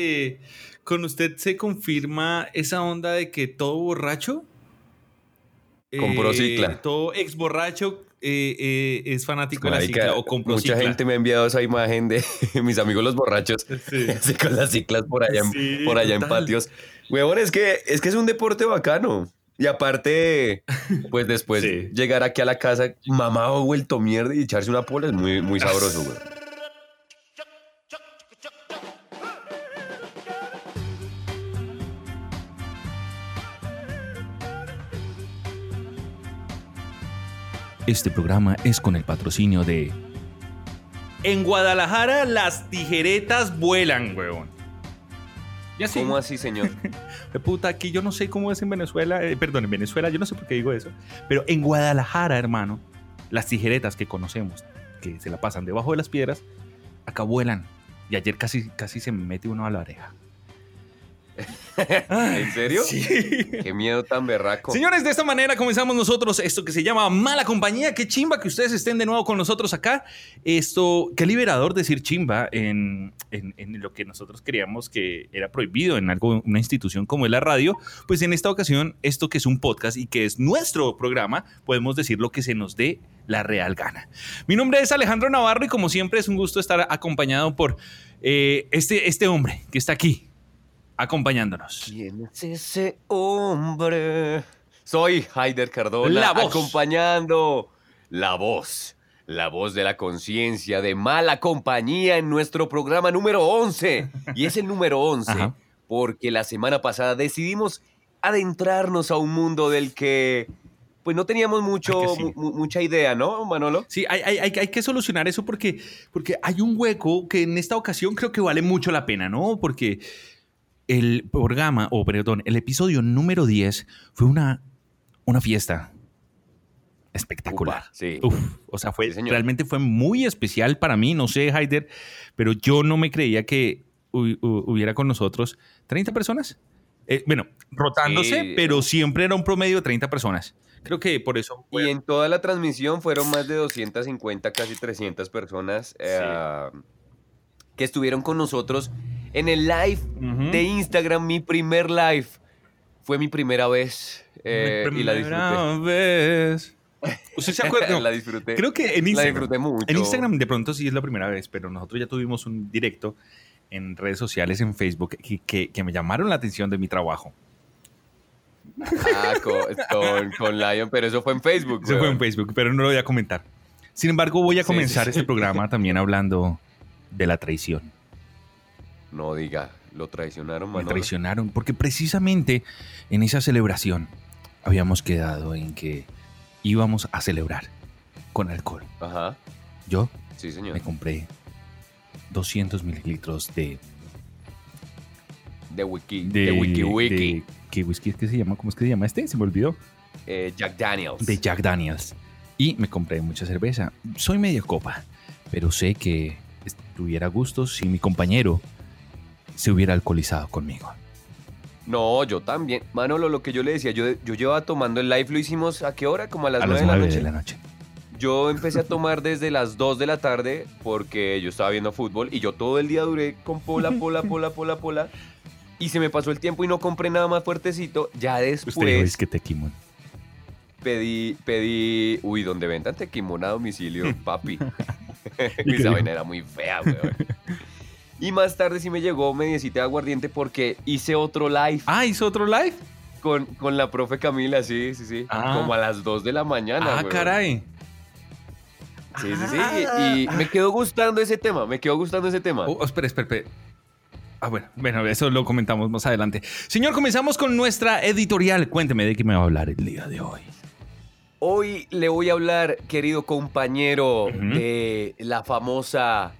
eh, con usted se confirma esa onda de que todo borracho. Compró eh, cicla. Todo ex borracho eh, eh, es fanático de la cicla o compró mucha cicla. gente me ha enviado esa imagen de mis amigos los borrachos Sí. con las ciclas por allá, en- Sí, por allá en total. patios. Huevón, es que, es que es un deporte bacano. Y aparte, pues después Sí. llegar aquí a la casa mamado, vuelto mierda y echarse una pola es muy, muy sabroso, güey. Este programa es con el patrocinio de. En Guadalajara las tijeretas vuelan, weón. ¿Cómo así, señor? De puta, aquí yo no sé cómo es en Venezuela, eh, perdón, en Venezuela, yo no sé por qué digo eso, pero en Guadalajara, hermano, las tijeretas que conocemos, que se la pasan debajo de las piedras, acá vuelan. Y ayer casi, casi se me mete uno a la oreja. ¿En serio? Sí. Qué miedo tan berraco. Señores, de esta manera comenzamos nosotros esto que se llama Mala Compañía. Qué chimba que ustedes estén de nuevo con nosotros acá. Esto, qué liberador decir chimba en, en- en lo que nosotros creíamos que era prohibido en algo, una institución como es la radio. Pues en esta ocasión, esto que es un podcast y que es nuestro programa, podemos decir lo que se nos dé la real gana. Mi nombre es Alejandro Navarro y como siempre es un gusto estar acompañado por eh, este, este hombre que está aquí acompañándonos. ¿Quién es ese hombre? Soy Haider Cardona, La voz. acompañando la voz, la voz de la conciencia de mala compañía en nuestro programa número 11. Y es el número 11 Ajá. porque la semana pasada decidimos adentrarnos a un mundo del que pues no teníamos mucho, sí. mucha idea, ¿no, Manolo? Sí, hay, hay- hay- hay que solucionar eso porque, porque hay un hueco que en esta ocasión creo que vale mucho la pena, ¿no? Porque el programa, o perdón, el episodio número 10 fue una, una fiesta espectacular. Upa, sí. Uf, o sea, fue, Sí, realmente fue muy especial para mí, no sé, Haider, pero yo no me creía que hu- hu- hubiera con nosotros 30 personas. Eh, bueno, rotándose, Sí. pero siempre era un promedio de 30 personas. Creo que por eso... Y en toda la transmisión fueron más de 250, casi 300 personas eh, que estuvieron con nosotros en el live Ujú. de Instagram, mi primer live. Fue mi primera vez eh, Mi y la primera disfruté. vez. ¿Usted se acuerda? No, la disfruté. creo que en la Instagram, disfruté mucho. en Instagram de pronto sí es la primera vez, pero nosotros ya tuvimos un directo en redes sociales, en Facebook, que, que- que me llamaron la atención de mi trabajo. Ah, con, con, con Lion, pero eso fue en Facebook. Fue weón. en Facebook, pero no lo voy a comentar. Sin embargo, voy a Sí, comenzar sí, sí. este programa también hablando de la traición. No diga, lo traicionaron, Me Manolo. traicionaron porque precisamente en esa celebración habíamos quedado en que íbamos a celebrar con alcohol. Ajá, Yo sí, señor. me compré 200 mililitros de De Wiki, de, de, Wiki Wiki. de- ¿Qué whisky es que se llama? ¿Cómo es que se llama este? Se me olvidó. Eh, Jack Daniels. De Jack Daniels. Y me compré mucha cerveza. Soy media copa, pero sé que estuviera a gusto si mi compañero se hubiera alcoholizado conmigo. No, yo también. Manolo, lo que yo le decía, yo, yo llevaba tomando el live, lo hicimos a qué hora? Como a las a 9 las de la 9 noche. de la noche. Yo empecé a tomar desde las 2 de la tarde porque yo estaba viendo fútbol y yo todo el día duré con pola, pola, pola, pola, pola. Y se me pasó el tiempo y no compré nnada más fuertecito. Ya Usted dijo, después es que tequimón. pedí, pedí, uy, donde vendan tequimón a domicilio, papi. ¿Y qué Esa dijo? vaina era muy fea, weón. Y más tarde sí me llegó mediecita de aguardiente porque hice otro live Ah, ¿hizo otro live? con, con la profe Camila, sí, sí, sí. Ah. Como a las 2 de la mañana, ah, weón. caray. Sí, sí, sí. Ah. Y, y me quedó gustando ese tema, me quedó gustando ese tema. Oh, espera, espera, espera. Ah, bueno, bueno, eso lo comentamos más adelante. Señor, comenzamos con nuestra editorial. Cuénteme de qué me va a hablar el día de hoy. Hoy le voy a hablar, querido compañero, de la famosa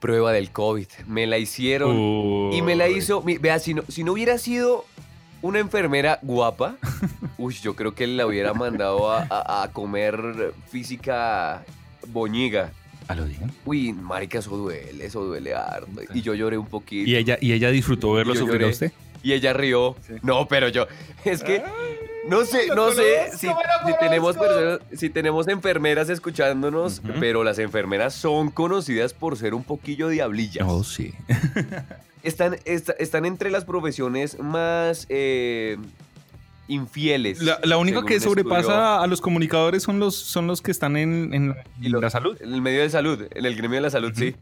prueba del COVID. Me la hicieron y me la hizo. Vea, si no, si no hubiera sido una enfermera guapa, uy, yo creo que la hubiera mandado a, a- a comer física boñiga. ¿A lo digan? Uy, marica, eso duele, eso duele harto. Y yo lloré un poquito. ¿Y ella, y ella disfrutó verlo sufrir a usted? Y ella rió. No, pero yo, es que no sé, no sé si, tenemos personas, si tenemos enfermeras escuchándonos, pero las enfermeras son conocidas por ser un poquillo diablillas. Oh, sí. están, esta- están entre las profesiones más eh, infieles. La, la única que sobrepasa a los comunicadores son los, son los que están en, en la salud. En el medio de salud, en el gremio de la salud, sí.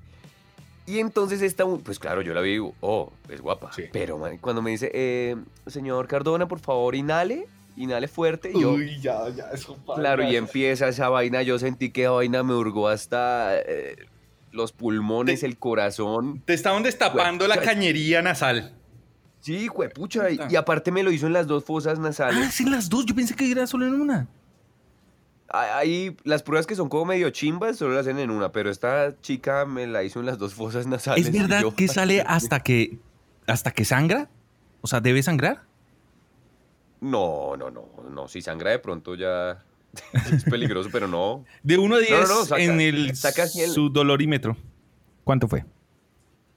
Y entonces esta, pues claro, yo la vi oh, es guapa. Sí. Pero man, cuando me dice, eh, señor Cardona, por favor, inhale, inhale fuerte. Y yo, ya, ya, eso claro, y empieza esa vaina, yo sentí que esa vaina me hurgó hasta eh, los pulmones, el corazón. Te estaban destapando la cañería nasal. Sí, juepucha. Y, y aparte me lo hizo en las dos fosas Ah, nasales. es en las dos. Yo pensé que era solo en una. Ah, Ahí las pruebas que son como medio chimbas solo las hacen en una, pero esta chica me la hizo en las dos fosas nasales. ¿Es verdad yo- que sale hasta que hasta que sangra? O sea, ¿debe sangrar? No, no, no, no. Si sangra de pronto ya es peligroso, pero no. De 1 a 10 no, no, saca- en el, saca el- su dolorímetro. ¿Cuánto fue?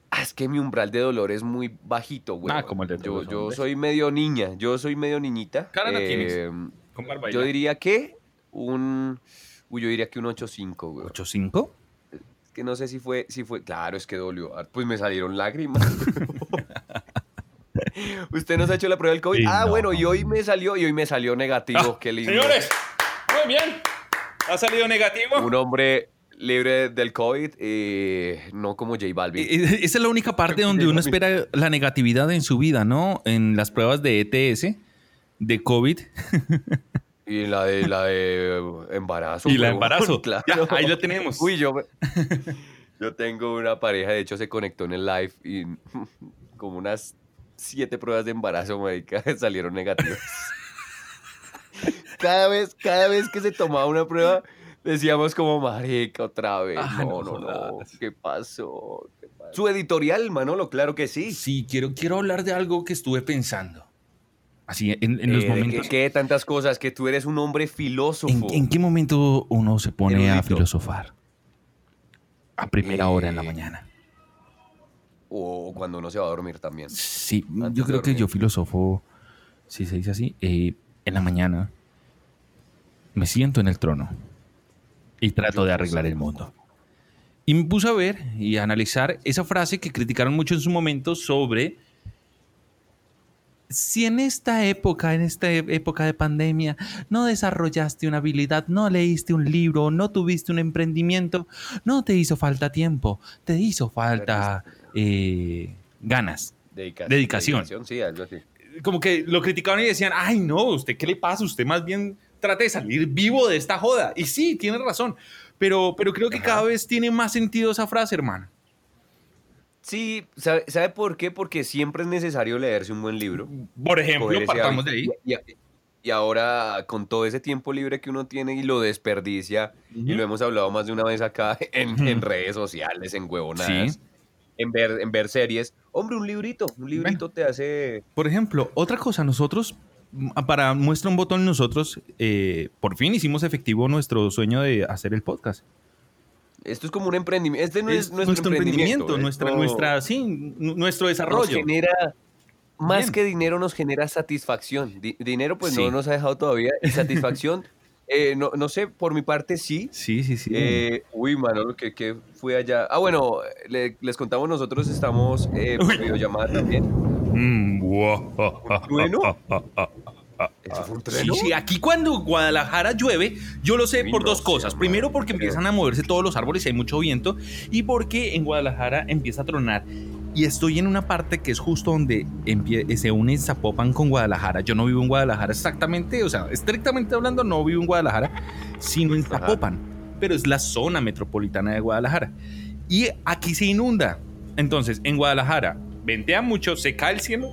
Ah, es que mi umbral de dolor es muy bajito, güey. Ah, como el de Yo, yo soy medio niña, yo soy medio niñita. Cara no tienes. Eh, Con barba yo diría que un... Uy, yo diría que un 8.5, güey. 8.5. Que no sé si fue, si fue... Claro, es que dolió. Pues me salieron lágrimas. ¿Usted nos ha hecho la prueba del COVID? Sí, ah, no. bueno, y hoy me salió, y hoy me salió negativo. Ah, Qué lindo. Señores, muy bien. Ha salido negativo. Un hombre libre del COVID, eh, no como J Balvin. Esa es la única parte donde uno espera la negatividad en su vida, ¿no? En las pruebas de ETS, de COVID Y la de la de embarazo. y la huevón, embarazo. Claro. Ya, ahí lo tenemos. Uy, yo, yo tengo una pareja, de hecho se conectó en el live y como unas siete pruebas de embarazo, marica, salieron negativas. Cada vez, cada vez que se tomaba una prueba, decíamos como, marica, otra vez. Ah, no, no no. ¿qué pasó? ¿Qué pasó? Su editorial, Manolo, claro que sí. Sí, quiero, quiero hablar de algo que estuve pensando. Así, en, en los Eh, ¿de momentos. ¿Qué, tantas cosas? Que tú eres un hombre filósofo. ¿En, en qué momento uno se pone a filosofar? A primera hora en la Eh, mañana. O cuando uno se va a dormir también. Sí, antes yo creo que yo filosofo, si se dice así, eh, en la mañana me siento en el trono y trato de arreglar el mundo. Y me puse a ver y a analizar esa frase que criticaron mucho en su momento sobre si en esta época, en esta e- época de pandemia, no desarrollaste una habilidad, no leíste un libro, no tuviste un emprendimiento, no te hizo falta tiempo, te hizo falta eh, ganas. Dedica- Dedicación. Sí, algo así. Como que lo criticaban y decían, ay no, ¿usted qué le pasa? Usted más bien trate de salir vivo de esta joda. Y sí, tiene razón. Pero, pero creo que Ajá. cada vez tiene más sentido esa frase, hermano. Sí, ¿sabe, sabe por qué? Porque siempre es necesario leerse un buen libro. Por ejemplo, partamos de ahí. Y, ahora, con todo ese tiempo libre que uno tiene y lo desperdicia, y lo hemos hablado más de una vez acá en, redes sociales, en huevonadas, Sí. En, ver, en ver series. Hombre, un librito, un librito te hace... Por ejemplo, otra cosa, nosotros, mm, para muestra un botón, nosotros eh, por fin hicimos efectivo nuestro sueño de hacer el podcast. Esto es como un emprendimiento. Este no es, Es nuestro, emprendimiento. nuestra, esto nuestra, sí, n- nuestro nos desarrollo. genera... Más Bien. que dinero nos genera satisfacción. Di- dinero pues Sí. no nos ha dejado todavía. Y satisfacción, eh, no, no sé, por mi parte sí. Sí, sí, sí. Eh, uy, Manolo, que, que fue allá. Ah, bueno, le- les contamos, nosotros estamos eh, por videollamada también. Mm, wow. ¿Trueno? ¿Eso fue un Sí, trueno? sí, aquí cuando Guadalajara llueve, yo lo sé Uy, por no dos cosas. Primero porque empiezan a moverse todos los árboles y hay mucho viento. Y porque en Guadalajara empieza a tronar. Y estoy en una parte que es justo donde se une Zapopan con Guadalajara. Yo no vivo en Guadalajara exactamente, o sea, estrictamente hablando, no vivo en Guadalajara, sino en. Zapopan. Pero es la zona metropolitana de Guadalajara. Y aquí se inunda. Entonces, en Guadalajara, ventea mucho, se cae el cielo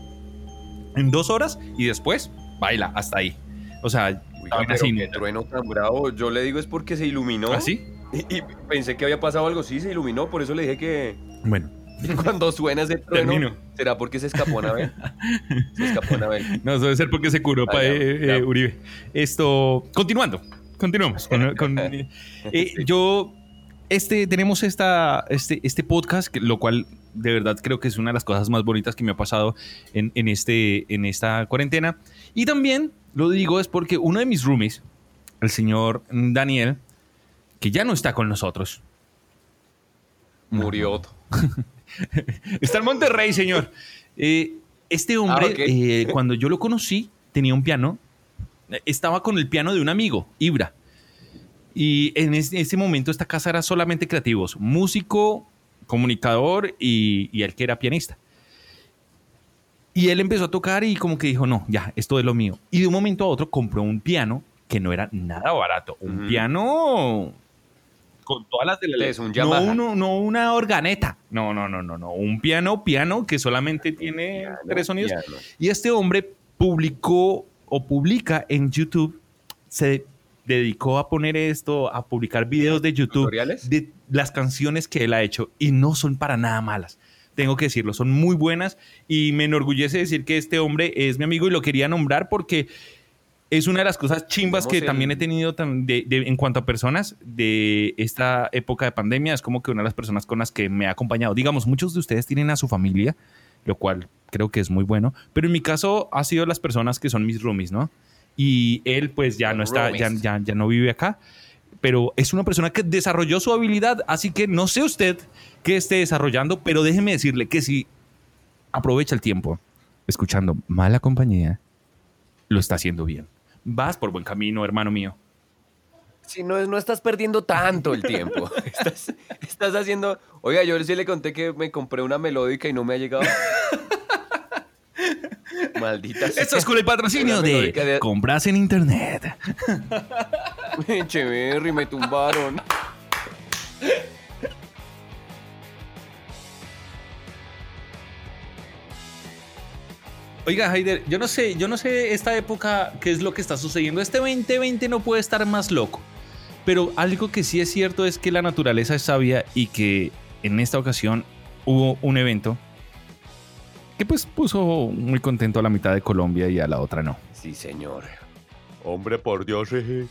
en dos horas y después baila hasta ahí. O sea, pero inunda. trueno tan bravo. Yo le digo es porque se iluminó. ¿Así? Y, y pensé que había pasado algo. Sí, se iluminó. Por eso le dije que Bueno, cuando suena ese trueno, termino. ¿será porque se escapó Anabel? Se escapó Anabel. No, debe ser porque se curó Ah, pa- ya, eh, eh, Uribe. Esto, continuando, continuamos. con- con- eh, Yo, este, tenemos esta, este, este podcast, que- lo cual de verdad creo que es una de las cosas más bonitas que me ha pasado en, en este, en esta cuarentena. Y también lo digo es porque uno de mis roomies, el señor Daniel, que ya no está con nosotros, Murió. Está en Monterrey, señor. Eh, este hombre, Ah, ok. eh, cuando yo lo conocí, tenía un piano. Estaba con el piano de un amigo, Ibra. Y en ese, momento esta casa era solamente creativos. Músico, comunicador y, y el que era pianista. Y él empezó a tocar y como que dijo, no, ya, esto es lo mío. Y de un momento a otro compró un piano que no era nada barato. Un piano con todas las de la ley. Es un no, uno- no una organeta. No, no, no, no, no. Un piano, piano que solamente tiene Piano, tres sonidos. piano. Y este hombre publicó o publica en YouTube, se dedicó a poner esto, a publicar videos de YouTube ¿Tutoriales? de las canciones que él ha hecho y no son para nada malas. Tengo que decirlo, son muy buenas y me enorgullece decir que este hombre es mi amigo y lo quería nombrar porque es una de las cosas chimbas que el- también he tenido tam- de- de- en cuanto a personas de esta época de pandemia. Es como que una de las personas con las que me ha acompañado. Digamos, muchos de ustedes tienen a su familia, lo cual creo que es muy bueno. Pero en mi caso ha sido las personas que son mis roomies, ¿no? Y él pues ya no está, ya, ya, ya no vive acá. Pero es una persona que desarrolló su habilidad. Así que no sé usted qué esté desarrollando, pero déjeme decirle que si aprovecha el tiempo escuchando mala compañía, lo está haciendo bien. Vas por buen camino, hermano mío. Si no, no estás perdiendo tanto el tiempo. Estás, estás haciendo. Oiga, yo sí le conté que me compré una melódica y no me ha llegado. Maldita sea. Esto es con el patrocinio de de- compras en internet. Echeverry, me tumbaron. Oiga, Haider, yo no sé, yo no sé esta época qué es lo que está sucediendo. Este 2020 no puede estar más loco. Pero algo que sí es cierto es que la naturaleza es sabia y que en esta ocasión hubo un evento que pues puso muy contento a la mitad de Colombia y a la otra no. Sí, señor. Hombre, por Dios, eh.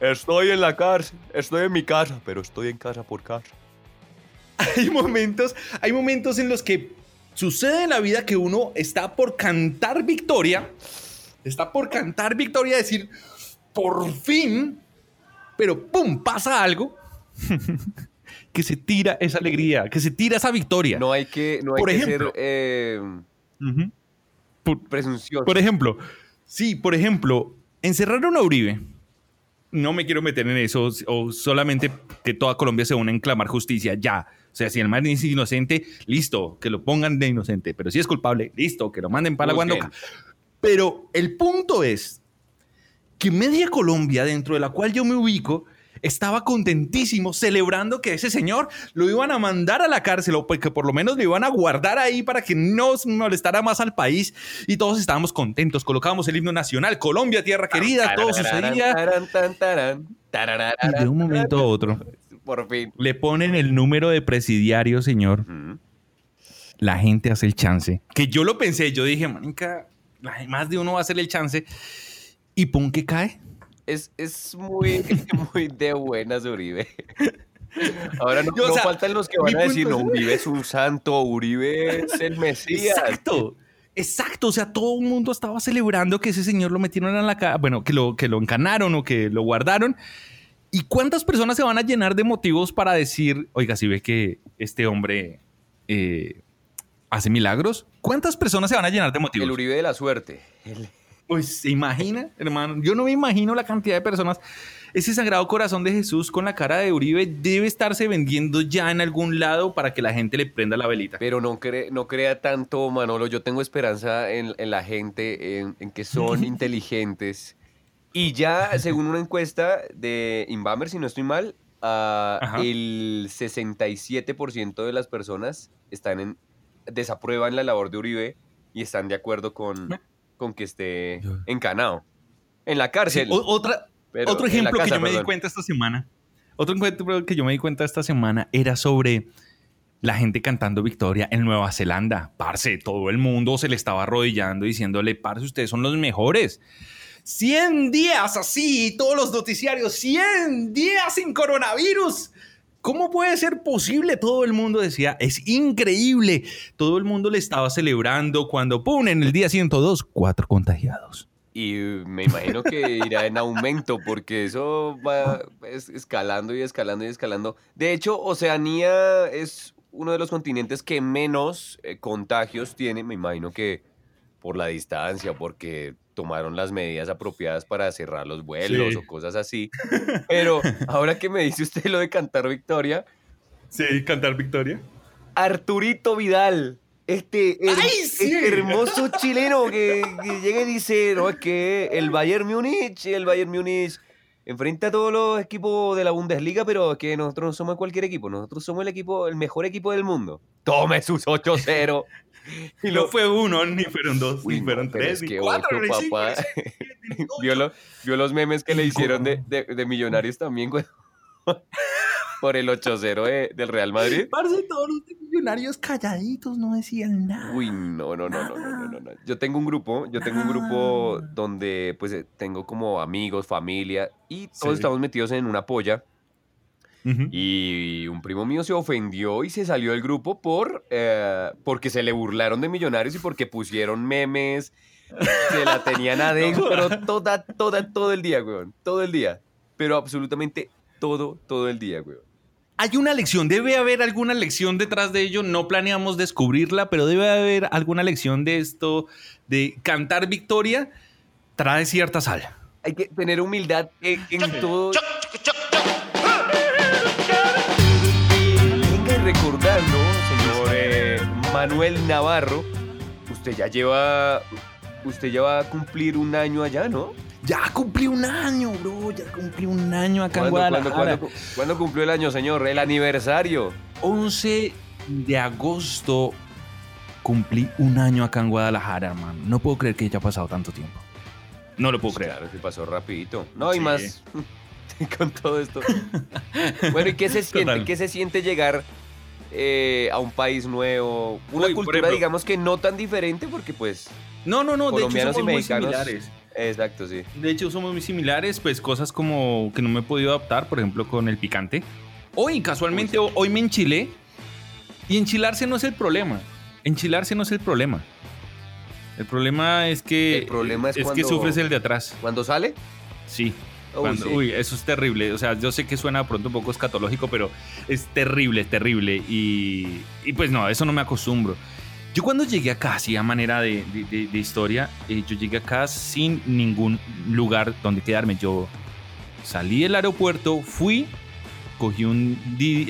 Estoy en la cárcel. Estoy en mi casa, pero estoy en casa por casa. hay momentos, hay momentos en los que sucede en la vida que uno está por cantar victoria, está por cantar victoria, decir, por fin, pero pum, pasa algo que se tira esa alegría, que se tira esa victoria. No hay que, no hay Por que ejemplo. ser eh. Por, presuncioso. por ejemplo, sí, por ejemplo, encerraron a Uribe. No me quiero meter en eso, o solamente que toda Colombia se une en clamar justicia, ya. O sea, si el man es inocente, listo, que lo pongan de inocente. Pero si es culpable, listo, que lo manden para la. Guandoca. Pero el punto es que media Colombia, dentro de la cual yo me ubico, estaba contentísimo celebrando que ese señor lo iban a mandar a la cárcel o que por lo menos lo iban a guardar ahí para que no molestara más al país y todos estábamos contentos. Colocábamos el himno nacional, Colombia, tierra querida, todo sucedía. Y de un momento a otro Por fin. le ponen el número de presidiario, señor. La gente hace el chance. Que yo lo pensé, yo dije, manica, más de uno va a hacer el chance. Y pum, que cae. Es, es muy, muy de buenas, Uribe. Ahora no, Yo, o no sea, faltan los que van a decir, no, Uribe es un santo, Uribe es el Mesías. Exacto. Exacto, o sea, todo el mundo estaba celebrando que ese señor lo metieron en la cara, bueno, que lo, que lo encanaron o que lo guardaron. ¿Y cuántas personas se van a llenar de motivos para decir, oiga, si ve que este hombre eh, hace milagros? ¿Cuántas personas se van a llenar de motivos? El Uribe de la suerte. El- Pues se imagina, hermano. Yo no me imagino la cantidad de personas. Ese sagrado corazón de Jesús con la cara de Uribe debe estarse vendiendo ya en algún lado para que la gente le prenda la velita. Pero no, cre- no crea tanto, Manolo. Yo tengo esperanza en, en la gente, en, en que son inteligentes. Y ya, según una encuesta de Inbamer, si no estoy mal, Ajá. el 67% de las personas están en, desaprueban la labor de Uribe y están de acuerdo con, con que esté encanado. En la cárcel. otra, pero otro ejemplo que yo me di cuenta esta semana. Otro ejemplo que yo me di cuenta esta semana era sobre la gente cantando victoria en Nueva Zelanda. Parce, todo el mundo se le estaba arrodillando diciéndole, parce, ustedes son los mejores. 100 días así, todos los noticiarios, 100 días sin coronavirus. ¿Cómo puede ser posible? Todo el mundo decía, es increíble. Todo el mundo le estaba celebrando cuando, ¡pum!, en el día 102, cuatro contagiados. Y me imagino que irá en aumento porque eso va es- escalando y escalando y escalando. De hecho, Oceanía es uno de los continentes que menos eh, contagios tiene, me imagino que por la distancia, porque tomaron las medidas apropiadas para cerrar los vuelos Sí. o cosas así. Pero ahora que me dice usted lo de cantar victoria, Sí, cantar victoria. Arturito Vidal, este, her- ¡Ay, sí! este hermoso chileno que, que llega y dice, no, es que el Bayern Múnich, el Bayern Múnich enfrenta a todos los equipos de la Bundesliga, pero es que nosotros no somos cualquier equipo, nosotros somos el equipo, el mejor equipo del mundo. Tome sus 8-0 y lo no fue uno, ni fueron dos, Uy, ni fueron tres, es ni cuatro, ni papá. ni vio, ocho. lo- vio los memes que le hicieron de, de- de millonarios también, güey. por el 8-0 del Real Madrid. Parce, todos los millonarios calladitos no decían nada. Uy, no, no, no, no, no, no, no. Yo tengo un grupo, yo tengo un grupo ah. donde pues eh, tengo como amigos, familia y todos estamos metidos en una polla. Y un primo mío se ofendió y se salió del grupo por eh, porque se le burlaron de millonarios y porque pusieron memes, se la tenían adentro no. toda, toda, todo el día, weón. Todo el día. Pero absolutamente todo, todo el día, weón. Hay una lección, debe haber alguna lección detrás de ello. No planeamos descubrirla, pero debe haber alguna lección de esto, de cantar victoria, trae cierta sal. Hay que tener humildad en, en todo. Venga y recordar, ¿no, señor eh, Manuel Navarro? Usted ya lleva. Usted ya va a cumplir un año allá, ¿no? Ya cumplí un año, bro. Ya cumplí un año acá en ¿Cuándo, cuándo, Guadalajara. cuándo, cuándo cumplió el año, señor? El aniversario. 11 de agosto cumplí un año acá en Guadalajara, hermano. No puedo creer que haya pasado tanto tiempo. No lo puedo creer. Claro, se pasó rapidito. No, y Sí. más con todo esto. Bueno, ¿y qué se siente? Total. ¿Qué se siente llegar eh, a un país nuevo? Una Uy, cultura, ejemplo- digamos que no tan diferente, porque pues. No, no, no. De hecho, somos muy similares. Exacto, sí. De hecho, somos muy similares, pues cosas como que no me he podido adaptar, por ejemplo, con el picante. Hoy, casualmente, ho- hoy me enchilé. Y enchilarse no es el problema. Enchilarse no es el problema. El problema es que. El problema es que cuando- sufres el de atrás. ¿Cuándo sale? Sí. Uy, Cuando- sí. uy, eso es terrible. O sea, yo sé que suena pronto un poco escatológico, pero es terrible, terrible. Y, y pues no, eso no me acostumbro. Yo cuando llegué acá, así a manera de, de- de- de historia, eh, yo llegué acá sin ningún lugar donde quedarme. Yo salí del aeropuerto, fui, cogí un,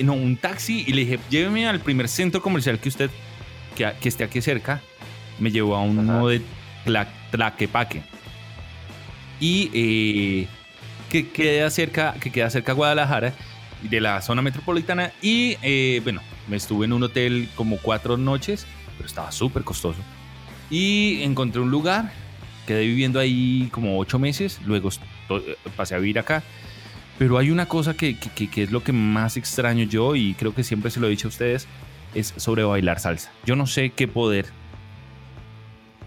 no, un taxi y le dije, lléveme al primer centro comercial que usted, que, que esté aquí cerca. Me llevó a uno Ajá. de Tla- Tlaquepaque. Y eh, que queda cerca, que queda cerca a Guadalajara, de la zona metropolitana. Y eh, bueno, me estuve en un hotel como cuatro noches, pero estaba súper costoso. Y encontré un lugar, quedé viviendo ahí como ocho meses, luego esto- pasé a vivir acá. Pero hay una cosa que, que- que- es lo que más extraño yo y creo que siempre se lo he dicho a ustedes, es sobre bailar salsa. Yo no sé qué poder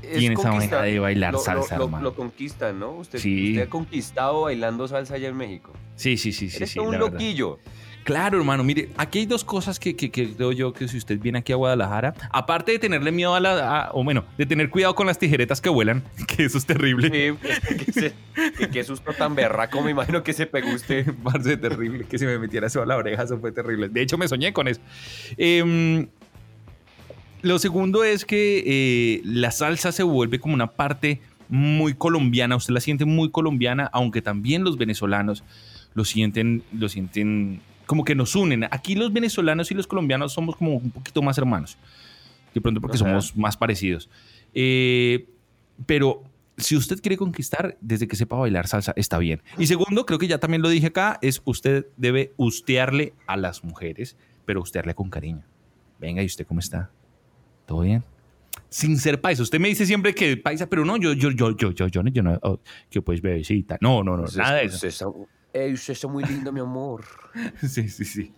tiene esa conquista- de bailar lo, lo- salsa, lo, hermano. lo conquistan, ¿no? Usted, Sí. usted ha conquistado bailando salsa allá en México. Sí, sí, sí, sí. Eres sí, todo un la verdad. Claro, hermano, mire, aquí hay dos cosas que, que- que creo yo que si usted viene aquí a Guadalajara, aparte de tenerle miedo a la, a- o bueno, de tener cuidado con las tijeretas que vuelan, que eso es terrible, Sí, que, se- que- qué susto tan berraco me imagino que se pegó usted. parce, terrible, que se me metiera eso a la oreja, eso fue terrible. De hecho, me soñé con eso. Em, lo segundo es que eh, la salsa se vuelve como una parte muy colombiana, usted la siente muy colombiana, aunque también los venezolanos lo sienten, lo sienten como que nos unen. Aquí los venezolanos y los colombianos somos como un poquito más hermanos, de pronto porque somos más parecidos. Eh, pero si usted quiere conquistar, desde que sepa bailar salsa, está bien. Y segundo, creo que ya también lo dije acá, es usted debe ustearle a las mujeres, pero ustearle con cariño. Venga, ¿y usted cómo está? ¿Todo bien? Sin ser paisa. Usted me dice siempre que paisa, pero no, yo, yo, yo, yo, yo, yo, no, yo no, oh, que pues bebecita. No, no, no, nada de eso. Usted está- Ey, usted está muy lindo, mi amor. Sí, sí, sí.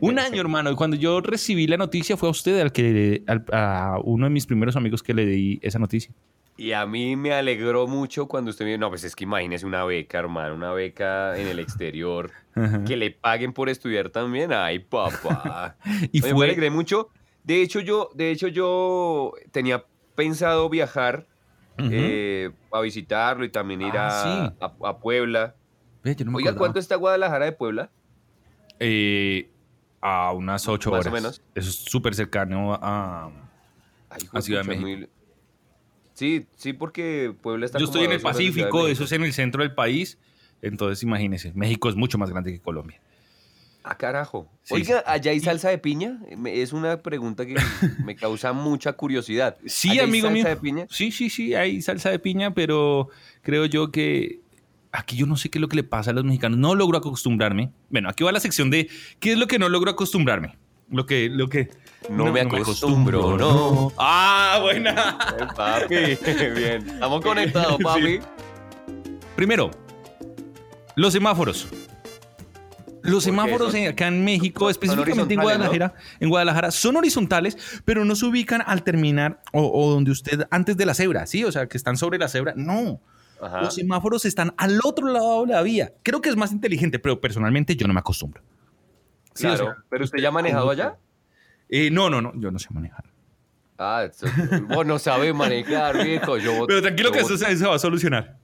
Un año, hermano. Y cuando yo recibí la noticia fue a usted, al que, al- a uno de mis primeros amigos que le di esa noticia. Y a mí me alegró mucho cuando usted me dijo, no, pues es que imagínese una beca, hermano, una beca en el exterior, que le paguen por estudiar también. Ay, papá. Y Oye, me alegré mucho. De hecho, yo, de hecho, yo tenía pensado viajar eh, a visitarlo y también ir Ah, a, a- a Puebla. Ve, yo no me Oiga, acordaba. ¿cuánto está Guadalajara de Puebla? Eh, A unas ocho Más o menos. Eso es súper cercano a... Ay, A Ciudad de México. muy- Sí, sí, porque Puebla está Yo como estoy en el Pacífico, eso es en el centro del país. Entonces, imagínense, México es mucho más grande que Colombia. Ah, carajo. Sí, Oiga, sí. ¿allá hay salsa de piña? Es una pregunta que me causa mucha curiosidad. Sí, ¿Allá hay amigo salsa mío. de piña? Sí, sí, sí, hay salsa de piña, pero creo yo que aquí yo no sé qué es lo que le pasa a los mexicanos. No logro acostumbrarme. Bueno, aquí va la sección de qué es lo que no logro acostumbrarme. Lo que, lo que No me acostumbro, no. Ah, buena. Papi, bien. Estamos conectados, Sí. papi. Primero, los semáforos. Los semáforos son- acá en México, específicamente en Guadalajara, en Guadalajara, son horizontales, pero no se ubican al terminar o, o donde usted antes de la cebra, ¿sí? O sea, que están sobre la cebra. No. Ajá. Los semáforos están al otro lado de la vía. Creo que es más inteligente, pero personalmente yo no me acostumbro. Sí, o Claro. sea, ¿Pero usted ya ha manejado allá? eh, no, no, no, yo no sé manejar. Ah, vos no sabes manejar, viejo. Yo, Pero tranquilo que eso se, se va a solucionar.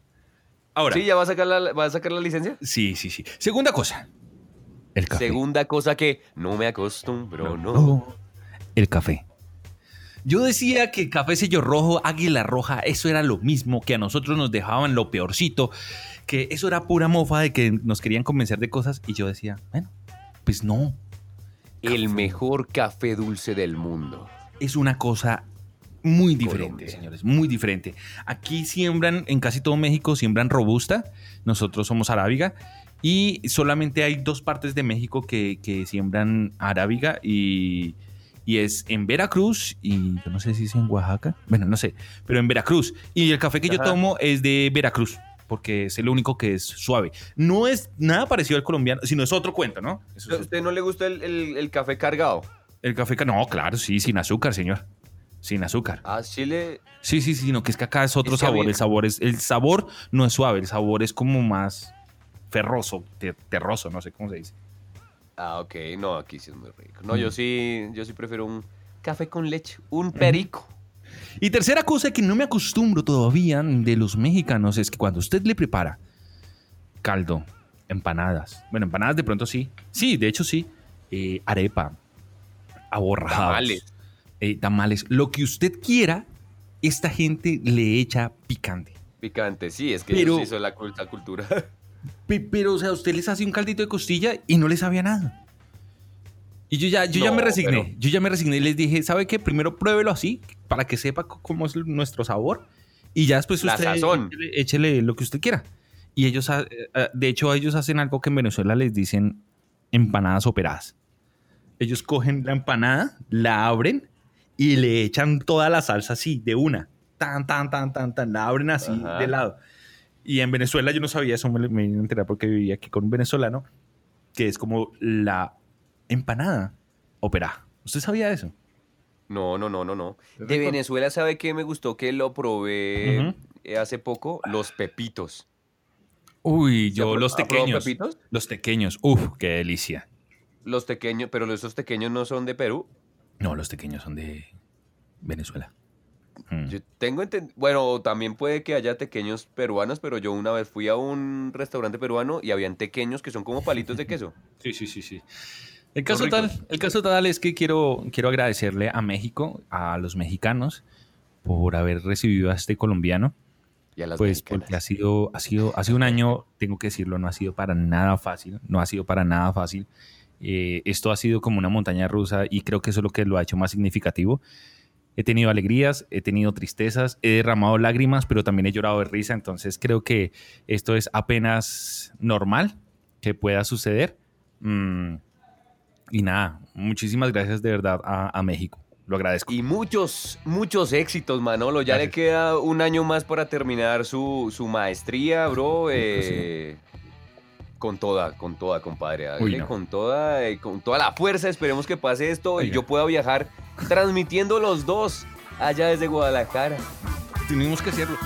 Ahora, ¿Sí? ¿Ya va a sacar la, va a sacar la licencia? sí, sí, sí. Segunda cosa, el café. Segunda cosa que no me acostumbro, no. El café. Yo decía que café sello rojo, águila roja, eso era lo mismo, que a nosotros nos dejaban lo peorcito, que eso era pura mofa de que nos querían convencer de cosas y yo decía, bueno, pues no, El mejor café dulce del mundo. es una cosa muy diferente, Colombia. señores, muy diferente. Aquí siembran, en casi todo México, siembran robusta, nosotros somos arábiga, y solamente hay dos partes de México que, que siembran arábiga y, y es en Veracruz y yo no sé si es en Oaxaca, bueno, no sé, pero en Veracruz. Y el café que yo tomo es de Veracruz. Porque es el único que es suave. No es nada parecido al colombiano, sino es otro cuento, ¿no? Eso ¿A es- usted no le gusta el, el- el café cargado? el café, ca- no, claro, sí, sin azúcar, señor. Sin azúcar. Ah, Chile. Sí, sí, sí, sino que es que acá es otro Es sabor. El sabor es, el sabor no es suave, el sabor es como más ferroso, te- terroso, no sé cómo se dice. Ah, ok. No, aquí sí es muy rico. No, yo sí, yo sí prefiero un café con leche. Un perico. Y tercera cosa que no me acostumbro todavía de los mexicanos es que cuando usted le prepara caldo, empanadas, bueno, empanadas de pronto sí, sí, de hecho sí, eh, arepa, aborrajados, Tamales. eh, tamales, lo que usted quiera, esta gente le echa picante. Picante, sí, es que Pero- la, cul- la cultura. Pe- Pero, o sea, usted les hace un caldito de costilla y no le sabía nada. Y yo ya, yo ya me resigné. pero- Yo ya me resigné y les dije, ¿sabe qué? Primero pruébelo así para que sepa cómo es nuestro sabor. Y ya después usted. Échele, échele lo que usted quiera. Y ellos, ha- eh, de hecho, ellos hacen algo que en Venezuela les dicen empanadas operadas. Ellos cogen la empanada, la abren y le echan toda la salsa así, de una. Tan, tan, tan, tan, tan. La abren así, Ajá. de lado. Y en Venezuela yo no sabía eso, me, me vine a enterar porque vivía aquí con un venezolano, que es como la empanada operada. ¿Usted sabía eso? No, no, no, no, no. ¿Te De? Venezuela, ¿sabe qué me gustó? Que lo probé eh, hace poco. Los pepitos. Uy, ¿Se yo los pequeños. pepitos? Los pequeños. Uf, qué delicia. Los pequeños, pero esos pequeños no son de Perú. No, los pequeños son de Venezuela. Mm. Yo tengo entendido, bueno, también puede que haya tequeños peruanos, pero yo una vez fui a un restaurante peruano y habían tequeños que son como palitos de queso. Sí, sí, sí, sí. El caso, tal, el caso tal es que quiero, quiero agradecerle a México, a los mexicanos, por haber recibido a este colombiano. Y a las Pues mexicanas. porque ha sido, ha sido, ha sido un año, tengo que decirlo, no ha sido para nada fácil, no ha sido para nada fácil. Eh, esto ha sido como una montaña rusa y creo que eso es lo que lo ha hecho más significativo. He tenido alegrías, he tenido tristezas, he derramado lágrimas, pero también he llorado de risa, entonces creo que esto es apenas normal que pueda suceder. Mm, y nada, muchísimas gracias de verdad a, a México, lo agradezco. Y muchos, muchos éxitos, Manolo. Ya le queda un año más para terminar su, su maestría, bro. eh, Con toda, con toda, compadre. Uy, no. Con toda, eh, con toda la fuerza. Esperemos que pase esto y yo pueda viajar transmitiendo los dos allá desde Guadalajara. Tenemos que hacerlo.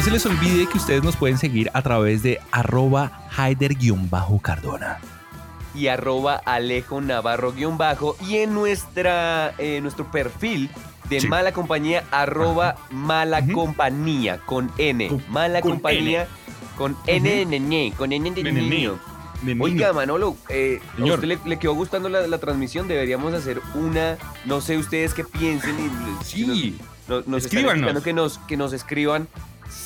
No se les olvide que ustedes nos pueden seguir a través de arroba Haider-Cardona. y arroba Alejo Navarro guion bajo y en nuestra eh, nuestro perfil de Sí. mala compañía arroba mala Ujú. compañía con N Con- mala con compañía con N de nene con N de De niño. niño. De niño. Oiga, Manolo, eh, ¿a usted le, le quedó gustando la, la transmisión? Deberíamos hacer una, no sé ustedes qué piensen y Sí. nos, nos escuchando que nos, que nos escriban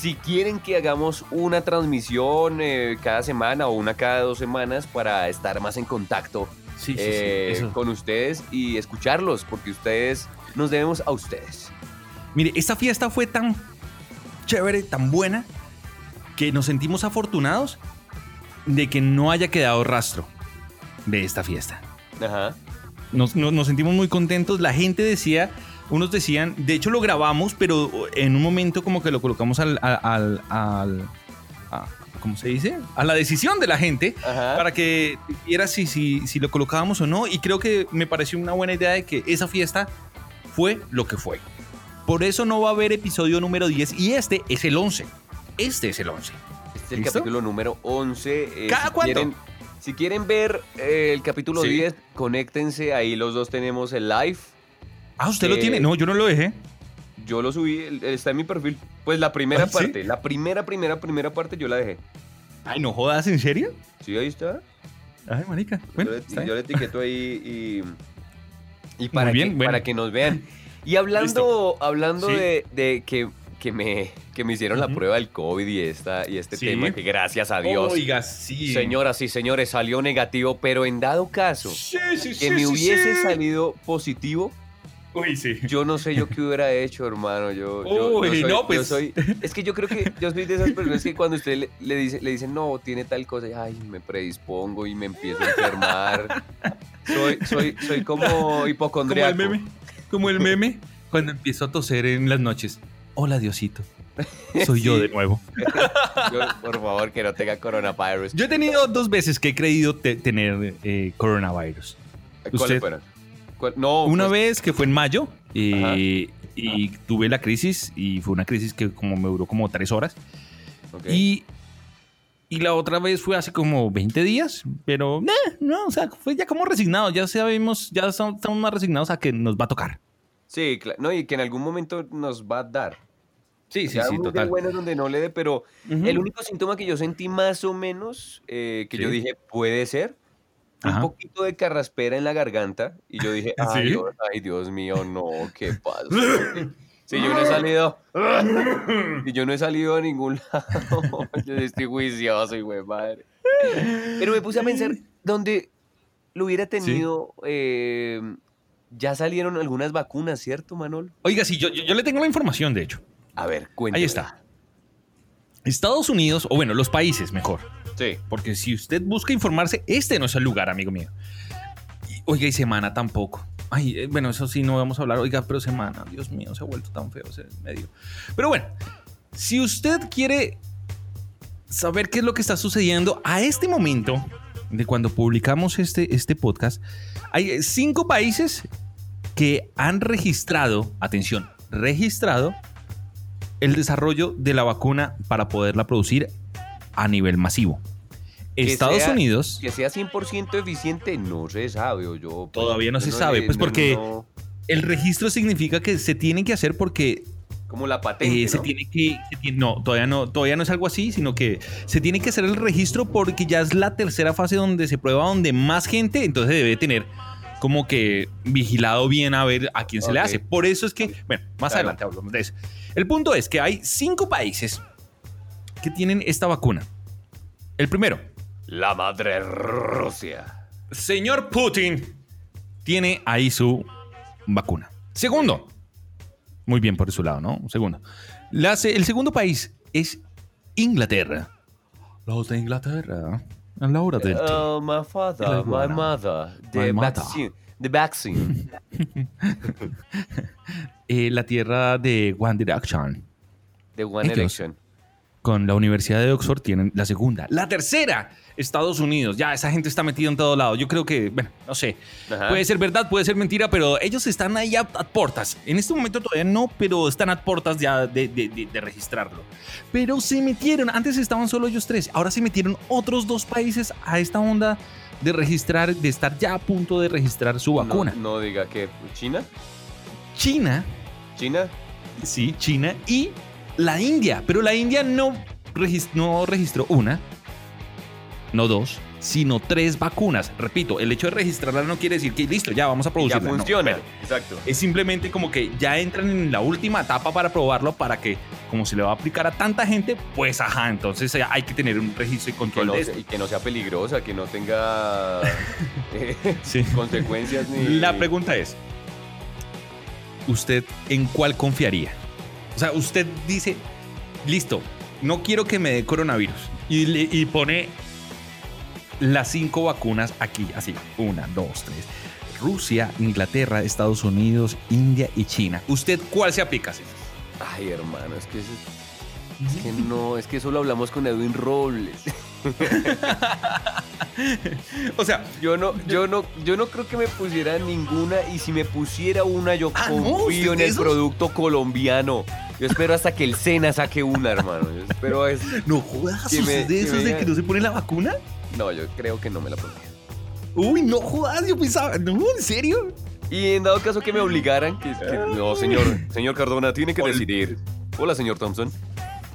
si quieren que hagamos una transmisión eh, cada semana o una cada dos semanas para estar más en contacto Sí, sí, sí, eh, con ustedes y escucharlos, porque ustedes nos debemos a ustedes. Mire, esta fiesta fue tan chévere, tan buena, que nos sentimos afortunados de que no haya quedado rastro de esta fiesta. Ajá. Nos, nos- nos sentimos muy contentos. La gente decía, unos decían, de hecho lo grabamos, pero en un momento como que lo colocamos al, al, al- al- a- ¿cómo se dice? A la decisión de la gente Ajá. para que viera si, si, si lo colocábamos o no. Y creo que me pareció una buena idea de que esa fiesta fue lo que fue. Por eso no va a haber episodio número 10 y este es el 11. Este es el 11. Este es el capítulo número 11. eh, ¿Cada si cuánto? Quieren, si quieren ver eh, el capítulo Sí. 10, conéctense. Ahí los dos tenemos el live. Ah, ¿usted lo Eh, tiene? No, yo no lo dejé. Yo lo subí, está en mi perfil. Pues la primera ¿Ah, sí? parte, la primera, primera, primera parte yo la dejé. Ay, no jodas, ¿en serio? Sí, ahí está. Ay, marica. Bueno, yo, le, yo le etiqueto ahí y, y para, bien, que, bueno. para que nos vean. Y hablando, hablando Sí. de, de que, que, me, que me hicieron la prueba del COVID y, esta, y este Sí. tema, que gracias a Dios, Oiga, sí. señoras y señores, salió negativo, pero en dado caso que me hubiese salido positivo, Uy, sí. yo no sé yo qué hubiera hecho, hermano. Yo, yo- yo Uy, soy, no, yo pues. soy- es que yo creo que yo soy de esas personas que cuando usted le, le dice, le dicen, no, tiene tal cosa, y, ay, me predispongo y me empiezo a enfermar. soy, soy, soy como Como el hipocondriaco. meme. Como el meme cuando empiezo a toser en las noches. Hola, Diosito. Soy yo de nuevo. Yo, por favor, que no tenga coronavirus. Yo he tenido dos veces que he creído te- tener eh, coronavirus. ¿Cuáles fueron? ¿Cuál- No, Una pues, vez que fue en mayo eh, y tuve la crisis y fue una crisis que como me duró como tres horas. ok. Y, y la otra vez fue hace como 20 días, pero nah, no, o sea, fue ya como resignado, ya sabemos, ya estamos más resignados a que nos va a tocar. Sí, no, y que en algún momento nos va a dar. Sí, O sea, muy de buenas donde no le dé, pero Ujú. el único síntoma que yo sentí más o menos, eh, que yo Sí. dije, puede ser, Ajá. un poquito de carraspera en la garganta. Y yo dije, ay, ¿Sí? Dios, ay, Dios mío, no, ¿qué pasa? Si yo no he salido, si yo no he salido a ningún lado, yo estoy juicioso, y güey, madre. Pero me puse a pensar, donde lo hubiera tenido, eh, ya salieron algunas vacunas, ¿cierto, Manol? Oiga, sí, yo, yo, yo le tengo la información, de hecho. A ver, cuéntame. Ahí está. Estados Unidos, o bueno, los países mejor, Sí. porque si usted busca informarse, este no es el lugar, amigo mío. Y- oiga, y semana tampoco. Ay, eh, bueno, eso sí no vamos a hablar. Oiga, pero semana, Dios mío, se ha vuelto tan feo ese medio. Pero bueno, si usted quiere saber qué es lo que está sucediendo a este momento de cuando publicamos este, este podcast, hay cinco países que han registrado, atención, registrado el desarrollo de la vacuna para poderla producir a nivel masivo. Que Estados sea- Unidos, Que sea 100% eficiente, no se sabe. o yo, pues, Todavía no se sabe, le- pues, no- porque- no- el registro significa que se tiene que hacer porque como la patente, eh, se tiene que, se tiene- no, todavía no, todavía no es algo así, sino que se tiene que hacer el registro porque ya es la tercera fase donde se prueba donde más gente, entonces debe tener como que vigilado bien a ver a quién se le Ok. hace. Por eso es que, bueno, más Claro. adelante hablamos de eso. El punto es que hay cinco países que tienen esta vacuna. El primero, La madre Rusia. señor Putin tiene ahí su vacuna. Segundo, muy bien por su lado, ¿no? Segundo. La el segundo país es Inglaterra. Los de Inglaterra. A la hora del té. Oh, my father, my mother. My The mother. vaccine. The vaccine. Eh, la tierra de One Direction. The One. Election. Con la Universidad de Oxford tienen la segunda. La tercera Estados Unidos, ya esa gente está metida en todos lados. Yo creo que, bueno, no sé. Ajá. Puede ser verdad, puede ser mentira, pero ellos están ahí a, a portas. En este momento todavía no, pero están a portas ya de, de- de- de registrarlo. Pero se metieron, antes estaban solo ellos tres, ahora se metieron otros dos países a esta onda de registrar, de estar ya a punto de registrar su vacuna. No, no diga que China, China, China. sí, China y la India, pero la India no, regis- no registró una, no dos, sino tres vacunas. Repito, el hecho de registrarla no quiere decir que listo, ya vamos a Ya producirla. no, funciona. Exacto. es simplemente como que ya entran en la última etapa para probarlo para que como se le va a aplicar a tanta gente, pues ajá, entonces eh, hay que tener un registro y Que control no de esto. y que no sea peligrosa, que no tenga eh, Sí. consecuencias ni. La pregunta es, ¿usted en cuál confiaría? O sea, usted dice, listo, no quiero que me dé coronavirus y, le- y pone las cinco vacunas aquí, así, una, dos, tres. Rusia, Inglaterra, Estados Unidos, India y China. ¿Usted cuál se aplica? Ay, hermano, es que, es que no, es que eso lo hablamos con Edwin Robles. O sea, Yo no, yo no, yo no creo que me pusiera ninguna y si me pusiera una yo Ah, confío ¿Usted en el esos? producto colombiano. Yo espero hasta que el Sena saque una, hermano. Yo espero es, no jodas, Que me- ¿usted de esos de que no se pone la vacuna? No, yo creo que no me la pondría. Uy, no jodas, yo pensaba, no, ¿en serio? Y en dado caso que me obligaran, que, que- no, señor, señor Cardona, tiene que decidir. Hola, señor Thompson.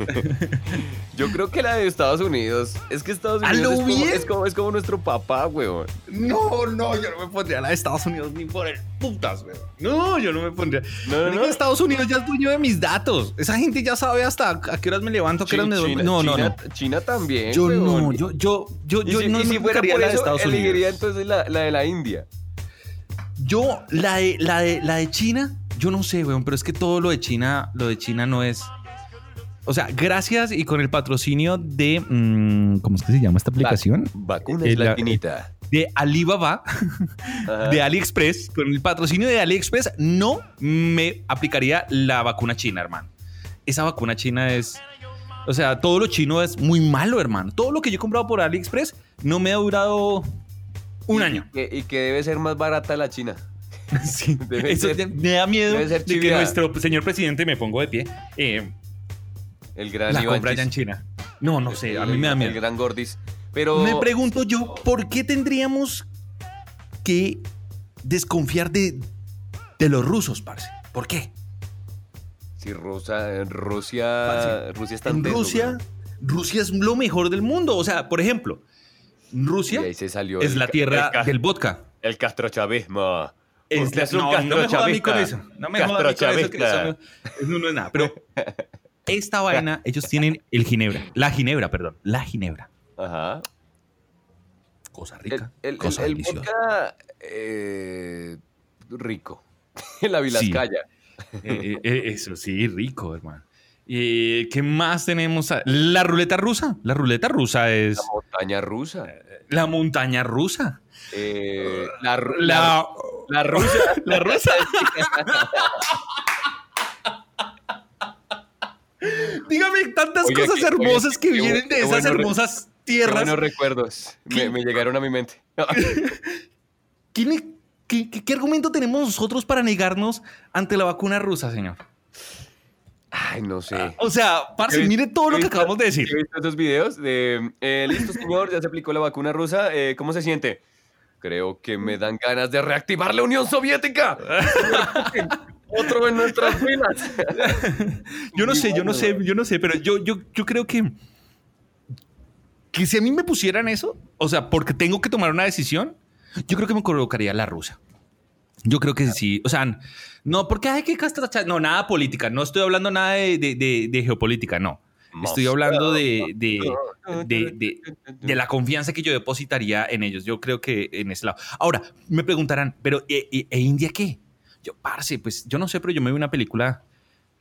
Yo creo que la de Estados Unidos. Es que Estados ¿A Unidos es como, es, como, es como nuestro papá, weón. No, no, yo no me pondría la de Estados Unidos ni por el putas, güey. No, yo no me pondría. No, no, no. Estados Unidos ya es dueño de mis datos. Esa gente ya sabe hasta a qué horas me levanto, a qué horas me duermo. No, no, China- no. China también. Yo weón. no, yo, yo, yo, yo si, no y si fuera por la de elegiría entonces la, la de la India. Yo, la de, la de, la de China, yo no sé, weón, pero es que todo lo de China, lo de China no es. O sea, gracias y con el patrocinio de. mm, ¿Cómo es que se llama esta aplicación? Vacuna Eh, es la- latinita. De Alibaba, Ajá. de AliExpress, con el patrocinio de AliExpress, no me aplicaría la vacuna china, hermano. Esa vacuna china es. O sea, todo lo chino es muy malo, hermano. Todo lo que yo he comprado por AliExpress no me ha durado un Y- año. Y que, y que debe ser más barata la China. Sí, eso ser- me da miedo de que nuestro señor presidente, me pongo de pie, eh, El gran la Iván compra allá en China. No, no sé, a mí el- me da El miedo. gran Gordis. Pero. Me pregunto yo, ¿por qué tendríamos que desconfiar de, de los rusos, parce? ¿Por qué? Si Rusia, Rusia, Parce, Rusia está En Rusia, Rusia es lo mejor del mundo. O sea, por ejemplo, Rusia ahí se salió es el la tierra el del vodka. El castrochavismo. Es la- no, no me joda a mí con eso. No me joda a mí con eso, que eso no, eso no es nada. Pero esta vaina, ellos tienen el ginebra. La ginebra, perdón. La ginebra. Ajá. Cosa rica. el, el, cosa el vodka eh, rico. En la Vilascaya. Eh, eh, eh, eso sí, rico, hermano. ¿Y qué más tenemos? La ruleta rusa. La ruleta rusa es La montaña rusa. la montaña rusa. La, la, La, la rusa. la rusa. Dígame tantas cosas hermosas que vienen de esas bueno hermosas tierras. buenos recuerdos. Me, me llegaron a mi mente. ¿Quién es- qué, qué- qué argumento tenemos nosotros para negarnos ante la vacuna rusa, señor? Ay, no sé. O sea, parce, mire todo lo que acabamos de decir. He visto estos videos de, eh, listo señor, ya se aplicó la vacuna rusa, eh, ¿cómo se siente? Creo que me dan ganas de reactivar la Unión Soviética. Otro en nuestras filas. Yo no sé, yo no sé, yo no sé, pero yo, yo, yo creo que que si a mí me pusieran eso, o sea, porque tengo que tomar una decisión, yo creo que me colocaría la rusa. Yo creo que sí, o sea, no, porque hay que castrachar, no, nada política, no estoy hablando nada de, de- de- de geopolítica, no. Estoy hablando de, de, de- de- de la confianza que yo depositaría en ellos. Yo creo que en ese lado. Ahora, me preguntarán, ¿pero e, e- e India qué? Yo, parce, pues yo no sé, pero yo me vi una película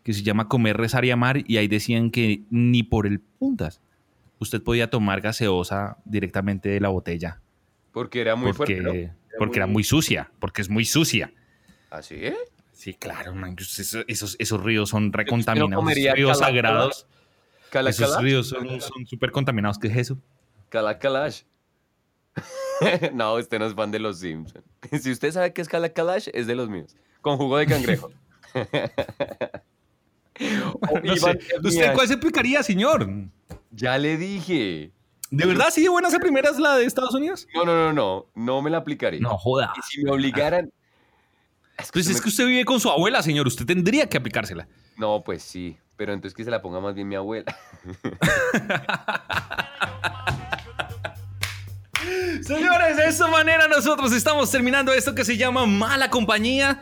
que se llama Comer, Rezar y Amar y ahí decían que ni por el puntas usted podía tomar gaseosa directamente de la botella. Porque era muy porque, fuerte. ¿no? porque era muy sucia, porque es muy sucia. ¿Así? ¿eh? Sí, claro, man, esos, esos, esos ríos son recontaminados, esos ríos cala- sagrados. Cala Esos ríos son súper contaminados. ¿Qué es eso? Cala calash. no, usted no es fan de los Simpsons. Si usted sabe qué es Cala Kalash, es de los míos. Con jugo de cangrejo. no sé. ¿Usted cuál se aplicaría, señor? Ya le dije. ¿De verdad sí de buenas a primeras la de Estados Unidos? No, no, no, no. No me la aplicaría. No, joda. Y si me obligaran. pues es que usted vive con su abuela, señor. Usted tendría que aplicársela. No, pues sí. Pero entonces que se la ponga más bien mi abuela. Señores, de esta manera nosotros estamos terminando esto que se llama Mala Compañía.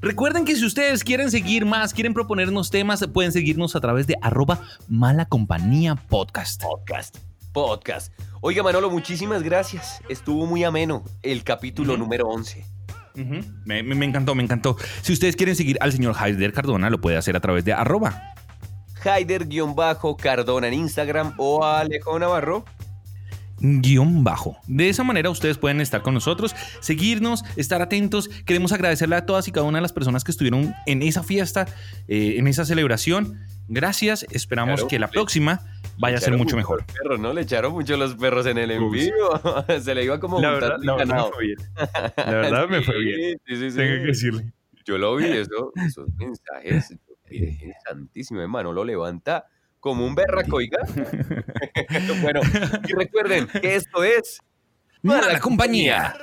Recuerden que si ustedes quieren seguir más, quieren proponernos temas, pueden seguirnos a través de arroba Mala Compañía Podcast. Podcast. Podcast. Oiga, Manolo, muchísimas gracias. Estuvo muy ameno el capítulo número 11. me, me, encantó, me encantó. Si ustedes quieren seguir al señor Haider Cardona, lo puede hacer a través de arroba. Haider-Cardona en Instagram o Alejo Navarro guion bajo. De esa manera ustedes pueden estar con nosotros, seguirnos, estar atentos. Queremos agradecerle a todas y cada una de las personas que estuvieron en esa fiesta, eh, en esa celebración. Gracias, esperamos que la próxima vaya a ser mucho mejor. Perros, ¿no? Le echaron mucho los perros en el envío. Se le iba como la verdad, la verdad me fue bien. La verdad me fue bien. Sí, sí, sí. Tengo que decirle. Yo lo vi, eso, esos mensajes. Virgen Santísimo, hermano, lo levanta como un berraco, oiga. bueno, y recuerden que esto es Mala, compañía.